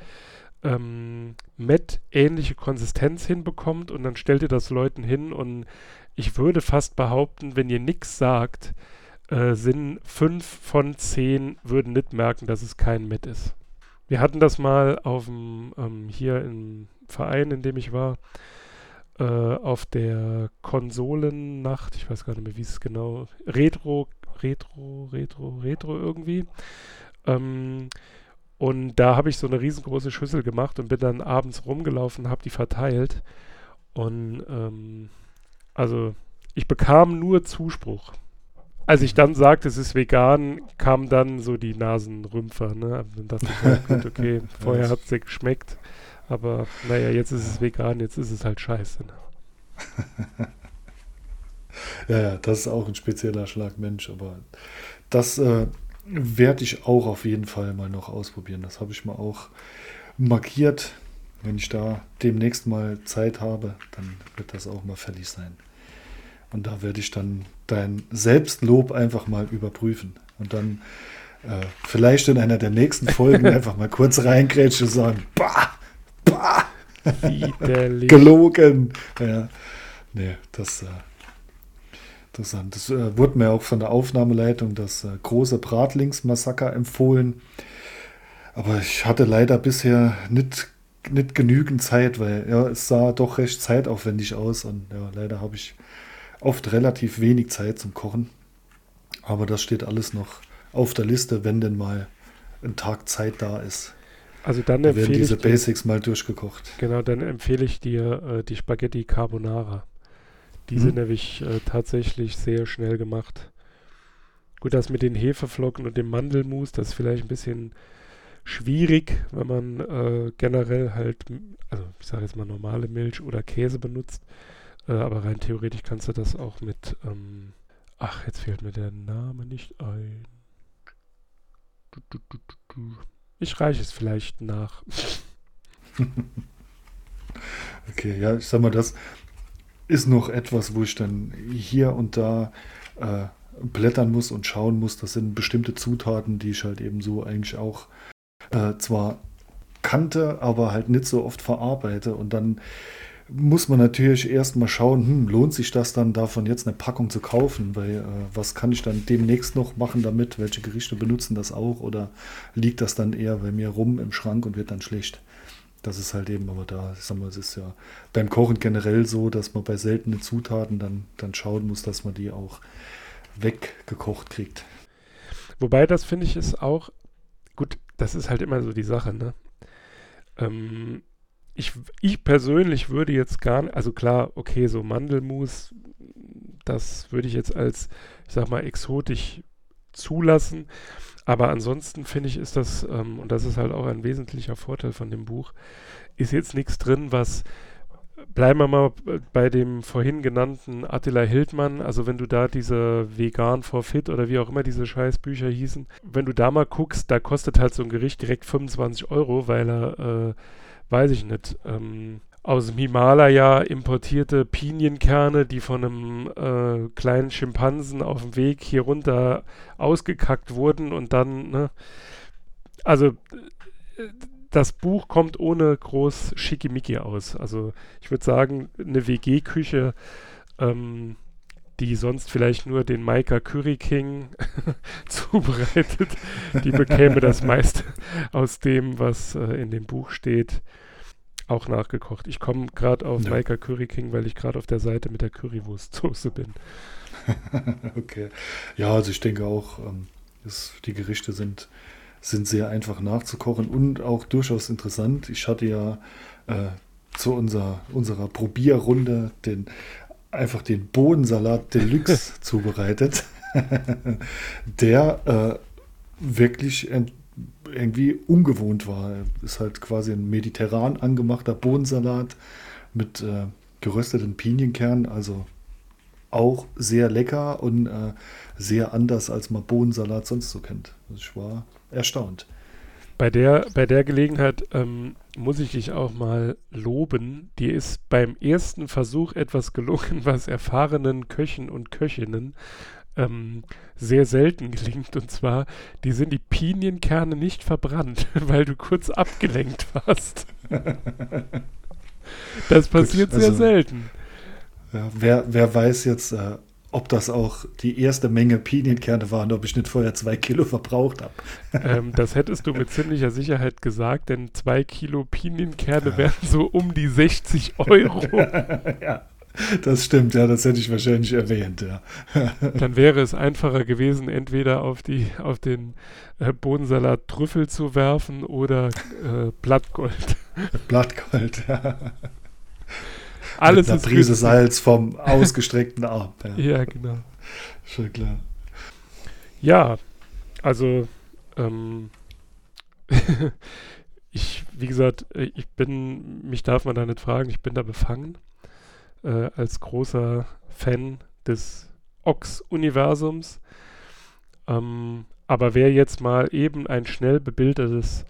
E: ähm, Met-ähnliche Konsistenz hinbekommt und dann stellt ihr das Leuten hin und ich würde fast behaupten, wenn ihr nichts sagt, äh, sind fünf von zehn würden nicht merken, dass es kein Met ist. Wir hatten das mal auf dem, ähm, hier im Verein, in dem ich war, äh, auf der Konsolennacht, ich weiß gar nicht mehr, wie es genau, Retro, Retro, Retro, Retro irgendwie. Ähm, und da habe ich so eine riesengroße Schüssel gemacht und bin dann abends rumgelaufen, habe die verteilt. Und ähm, also ich bekam nur Zuspruch. Als ich dann sagte, es ist vegan, kamen dann so die Nasenrümpfer. Ne? Dann dachte ich, ja, gut, okay, (laughs) vorher hat es dir geschmeckt. Aber naja, jetzt ist es vegan, jetzt ist es halt scheiße. Ne? (laughs)
B: Ja, ja, das ist auch ein spezieller Schlag Mensch, aber das äh, werde ich auch auf jeden Fall mal noch ausprobieren. Das habe ich mal auch markiert. Wenn ich da demnächst mal Zeit habe, dann wird das auch mal fällig sein. Und da werde ich dann dein Selbstlob einfach mal überprüfen. Und dann äh, vielleicht in einer der nächsten Folgen (laughs) einfach mal kurz reingrätschen und sagen, bah, bah. Gelogen. Ja. Nee, das, äh, interessant. Das äh, wurde mir auch von der Aufnahmeleitung das äh, große Bratlingsmassaker empfohlen. Aber ich hatte leider bisher nicht, nicht genügend Zeit, weil ja, es sah doch recht zeitaufwendig aus und ja, leider habe ich oft relativ wenig Zeit zum Kochen. Aber das steht alles noch auf der Liste, wenn denn mal ein Tag Zeit da ist.
E: Also dann
B: Da werden
E: empfehle
B: diese
E: ich dir,
B: Basics mal durchgekocht.
E: genau, dann empfehle ich dir äh, die Spaghetti Carbonara. Die
B: Mhm.
E: sind nämlich äh, tatsächlich sehr schnell gemacht. Gut, das mit den Hefeflocken und dem Mandelmus, das ist vielleicht ein bisschen schwierig, wenn man äh, generell halt, also ich sage jetzt mal normale Milch oder Käse benutzt. Äh, aber rein theoretisch kannst du das auch mit, ähm, ach, jetzt fällt mir der Name nicht ein. Ich reiche es vielleicht nach. (laughs)
B: Okay, ja, ich sag mal, das ist noch etwas, wo ich dann hier und da äh, blättern muss und schauen muss. Das sind bestimmte Zutaten, die ich halt eben so eigentlich auch äh, zwar kannte, aber halt nicht so oft verarbeite. Und dann muss man natürlich erstmal schauen, hm, lohnt sich das dann davon jetzt eine Packung zu kaufen? Weil äh, was kann ich dann demnächst noch machen damit? Welche Gerichte benutzen das auch? Oder liegt das dann eher bei mir rum im Schrank und wird dann schlecht? Das ist halt eben, aber da, ich sag mal, es ist ja beim Kochen generell so, dass man bei seltenen Zutaten dann, dann schauen muss, dass man die auch weggekocht kriegt.
E: Wobei das finde ich ist auch, gut, das ist halt immer so die Sache, ne? Ähm, ich, ich persönlich würde jetzt gar nicht, also klar, okay, so Mandelmus, das würde ich jetzt als, ich sag mal, exotisch zulassen. Aber ansonsten finde ich, ist das, ähm, und das ist halt auch ein wesentlicher Vorteil von dem Buch, ist jetzt nichts drin, was Bleiben wir mal bei dem vorhin genannten Attila Hildmann. Also wenn du da diese Vegan for Fit oder wie auch immer diese Scheißbücher hießen, wenn du da mal guckst, da kostet halt so ein Gericht direkt 25 Euro, weil er, äh, weiß ich nicht, ähm, aus dem Himalaya importierte Pinienkerne, die von einem äh, kleinen Schimpansen auf dem Weg hier runter ausgekackt wurden und dann, ne, also äh, das Buch kommt ohne groß Schickimicki aus. Also ich würde sagen, eine WG-Küche, ähm, die sonst vielleicht nur den Maika Curry King (laughs) zubereitet, die bekäme das meiste aus dem, was äh, in dem Buch steht, auch nachgekocht. Ich komme gerade auf
B: Ja.
E: Maika Curry King, weil ich gerade auf der Seite mit der Currywurstsoße bin. (laughs)
B: okay. Ja, also ich denke auch, ähm, das, die Gerichte sind, sind sehr einfach nachzukochen und auch durchaus interessant. Ich hatte ja äh, zu unserer, unserer Probierrunde den, einfach den Bohnensalat Deluxe (laughs) zubereitet, der äh, wirklich irgendwie ungewohnt war. Ist halt quasi ein mediterran angemachter Bohnensalat mit äh, gerösteten Pinienkernen, also auch sehr lecker und äh, sehr anders, als man Bohnensalat sonst so kennt. Also ich war erstaunt.
E: Bei der, bei der Gelegenheit ähm, muss ich dich auch mal loben. Dir ist beim ersten Versuch etwas gelungen, (laughs) was erfahrenen Köchen und Köchinnen ähm, sehr selten gelingt. Und zwar, die sind die Pinienkerne nicht verbrannt, (laughs) weil du kurz abgelenkt warst. (laughs) Das passiert sehr
B: also-
E: selten.
B: Ja, wer, wer weiß jetzt, äh, ob das auch die erste Menge Pinienkerne waren, ob ich nicht vorher zwei Kilo verbraucht habe.
E: ähm, das hättest du mit ziemlicher Sicherheit gesagt, denn zwei Kilo Pinienkerne wären so um die 60 Euro. (laughs)
B: ja, das stimmt, ja, das hätte ich wahrscheinlich erwähnt, ja.
E: Dann wäre es einfacher gewesen, entweder auf, die, auf den äh, Bohnensalat Trüffel zu werfen oder äh, Blattgold.
B: Blattgold, ja.
E: Alles
B: Mit einer
E: ist
B: Prise
E: günstig.
B: Salz vom (laughs) ausgestreckten Arm. Ja,
E: Ja, genau.
B: schon klar.
E: Ja, also ähm, (laughs) ich, wie gesagt, ich bin, mich darf man da nicht fragen, ich bin da befangen äh, als großer Fan des Ox-Universums. Ähm, aber wer jetzt mal eben ein schnell bebildertes,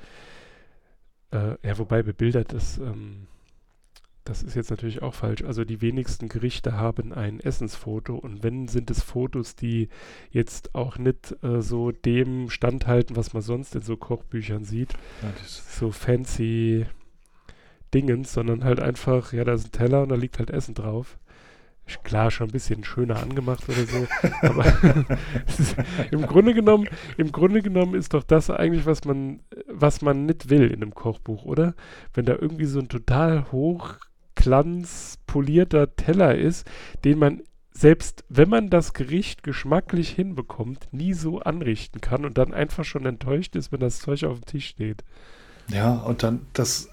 E: äh, ja, wobei bebildertes, ähm, das ist jetzt natürlich auch falsch. Also die wenigsten Gerichte haben ein Essensfoto und wenn sind es Fotos, die jetzt auch nicht äh, so dem standhalten, was man sonst in so Kochbüchern sieht.
B: Ja,
E: So fancy Dingens, sondern halt einfach, ja, da ist ein Teller und da liegt halt Essen drauf. Klar, schon ein bisschen schöner angemacht oder so, (laughs) aber (laughs) ist, im Grunde genommen, im Grunde genommen ist doch das eigentlich, was man, was man nicht will in einem Kochbuch, oder? Wenn da irgendwie so ein total hochglanzpolierter Teller ist, den man selbst wenn man das Gericht geschmacklich hinbekommt, nie so anrichten kann und dann einfach schon enttäuscht ist, wenn das Zeug auf dem Tisch steht.
B: Ja, und dann das,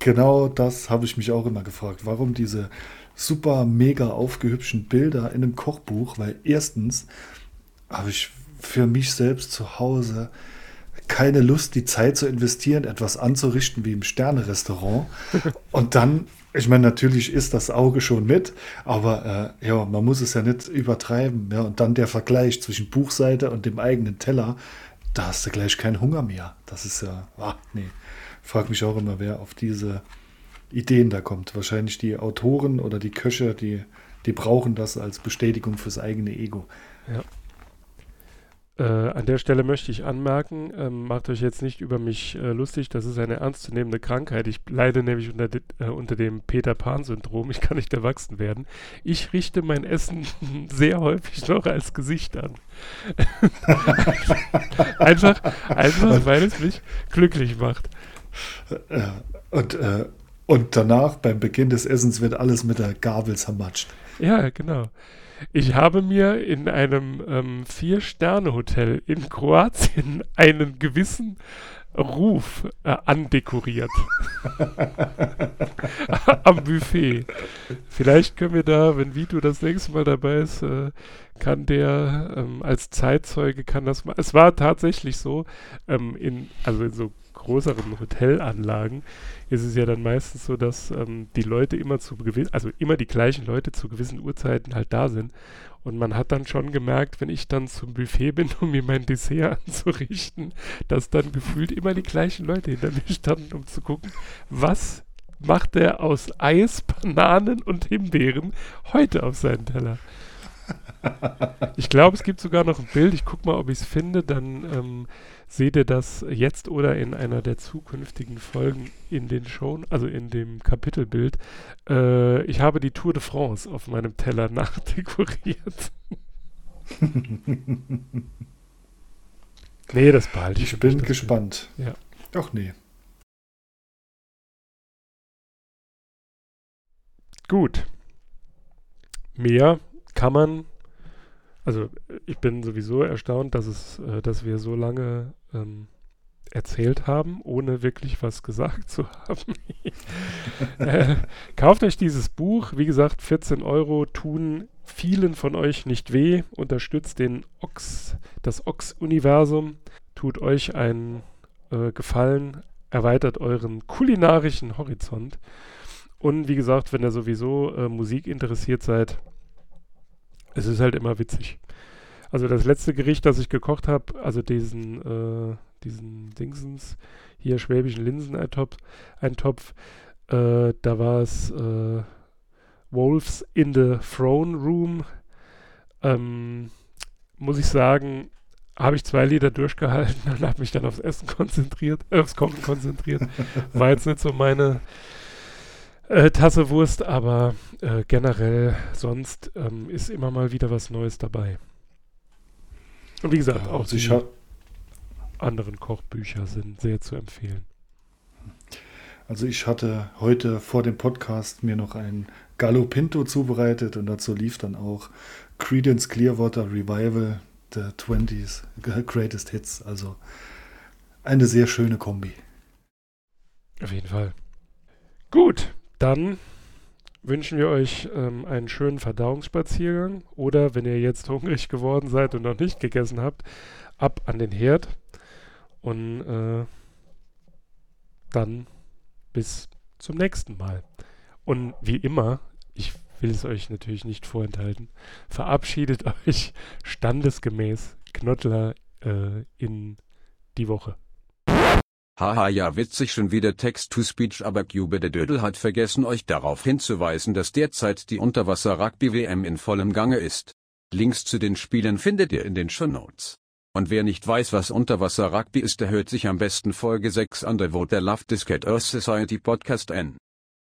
B: genau das habe ich mich auch immer gefragt. Warum diese super mega aufgehübschten Bilder in einem Kochbuch? Weil erstens habe ich für mich selbst zu Hause keine Lust, die Zeit zu investieren, etwas anzurichten wie im Sterne-Restaurant. (laughs) Und dann, ich meine, natürlich ist das Auge schon mit, aber äh, ja, man muss es ja nicht übertreiben. Ja, und dann der Vergleich zwischen Buchseite und dem eigenen Teller, da hast du gleich keinen Hunger mehr. Das ist ja, ah, nee. Frag mich auch immer, wer auf diese Ideen da kommt. Wahrscheinlich die Autoren oder die Köche, die, die brauchen das als Bestätigung fürs eigene Ego.
E: Ja. Äh, an der Stelle möchte ich anmerken, ähm, macht euch jetzt nicht über mich äh, lustig, das ist eine ernstzunehmende Krankheit. Ich leide nämlich unter, de, äh, unter dem Peter Pan-Syndrom. Ich kann nicht erwachsen werden. Ich richte mein Essen (laughs) sehr häufig noch als Gesicht an. (laughs) einfach, einfach, weil es mich glücklich macht.
B: Äh, und, äh, und danach, beim Beginn des Essens, wird alles mit der Gabel zermatscht.
E: Ja, genau. Ich habe mir in einem ähm, Vier-Sterne-Hotel in Kroatien (laughs) einen gewissen Ruf äh, andekoriert. (laughs) Am Buffet. Vielleicht können wir da, wenn Vito das nächste Mal dabei ist, äh, kann der ähm, als Zeitzeuge kann das mal. Es war tatsächlich so, ähm, in, also in so größeren Hotelanlagen ist es ja dann meistens so, dass ähm, die Leute immer zu gewissen, also immer die gleichen Leute zu gewissen Uhrzeiten halt da sind. Und man hat dann schon gemerkt, wenn ich dann zum Buffet bin, um mir mein Dessert (laughs) anzurichten, dass dann gefühlt immer die gleichen Leute hinter mir standen, um zu gucken, was macht der aus Eis, Bananen und Himbeeren heute auf seinen Teller. (laughs) Ich glaube, es gibt sogar noch ein Bild. Ich gucke mal, ob ich es finde. Dann ähm, seht ihr das jetzt oder in einer der zukünftigen Folgen in den Show, also in dem Kapitelbild. Äh, ich habe die Tour de France auf meinem Teller (laughs) nachdekoriert. (laughs) nee, das behalte ich.
B: Ich bin gespannt.
E: Ja.
B: Ach nee.
E: Gut. Mehr kann man also ich bin sowieso erstaunt, dass es, äh, dass wir so lange ähm, erzählt haben, ohne wirklich was gesagt (laughs) zu haben. (laughs) äh, kauft euch dieses Buch, wie gesagt, 14 Euro tun vielen von euch nicht weh, unterstützt den Ox, das Ox-Universum, tut euch einen äh, Gefallen, erweitert euren kulinarischen Horizont. Und wie gesagt, wenn ihr sowieso äh, Musik interessiert seid, es ist halt immer witzig. Also das letzte Gericht, das ich gekocht habe, also diesen, äh, diesen Dingsens, hier schwäbischen Linseneintopf, Eintopf, äh, da war es äh, Wolves in the Throne Room. Ähm, muss ich sagen, habe ich zwei Lieder durchgehalten (laughs) und habe mich dann aufs Essen konzentriert, äh, aufs Kochen konzentriert. War jetzt nicht so meine äh, Tasse Wurst, aber äh, generell sonst ähm, ist immer mal wieder was Neues dabei. Und wie gesagt,
B: Ja,
E: auch die anderen Kochbücher sind sehr zu empfehlen.
B: Also ich hatte heute vor dem Podcast mir noch ein Gallo Pinto zubereitet und dazu lief dann auch Credence Clearwater Revival the 20s Greatest Hits. Also eine sehr schöne Kombi.
E: Auf jeden Fall. Gut, dann wünschen wir euch ähm, einen schönen Verdauungsspaziergang oder wenn ihr jetzt (laughs) hungrig geworden seid und noch nicht gegessen habt, ab an den Herd und äh, dann bis zum nächsten Mal. Und wie immer, ich will es euch natürlich nicht vorenthalten, verabschiedet (laughs) euch standesgemäß Knottler äh, in die Woche.
F: Haha ja witzig schon wieder Text-to-Speech aber Cube der Dödel hat vergessen euch darauf hinzuweisen, dass derzeit die Unterwasser-Rugby-WM in vollem Gange ist. Links zu den Spielen findet ihr in den Shownotes. Und wer nicht weiß was Unterwasser-Rugby ist, der hört sich am besten Folge 6 Underwater Love Discat Earth Society Podcast an.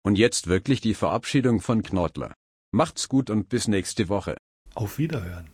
F: Und jetzt wirklich die Verabschiedung von Knortler. Macht's gut und bis nächste Woche.
B: Auf Wiederhören.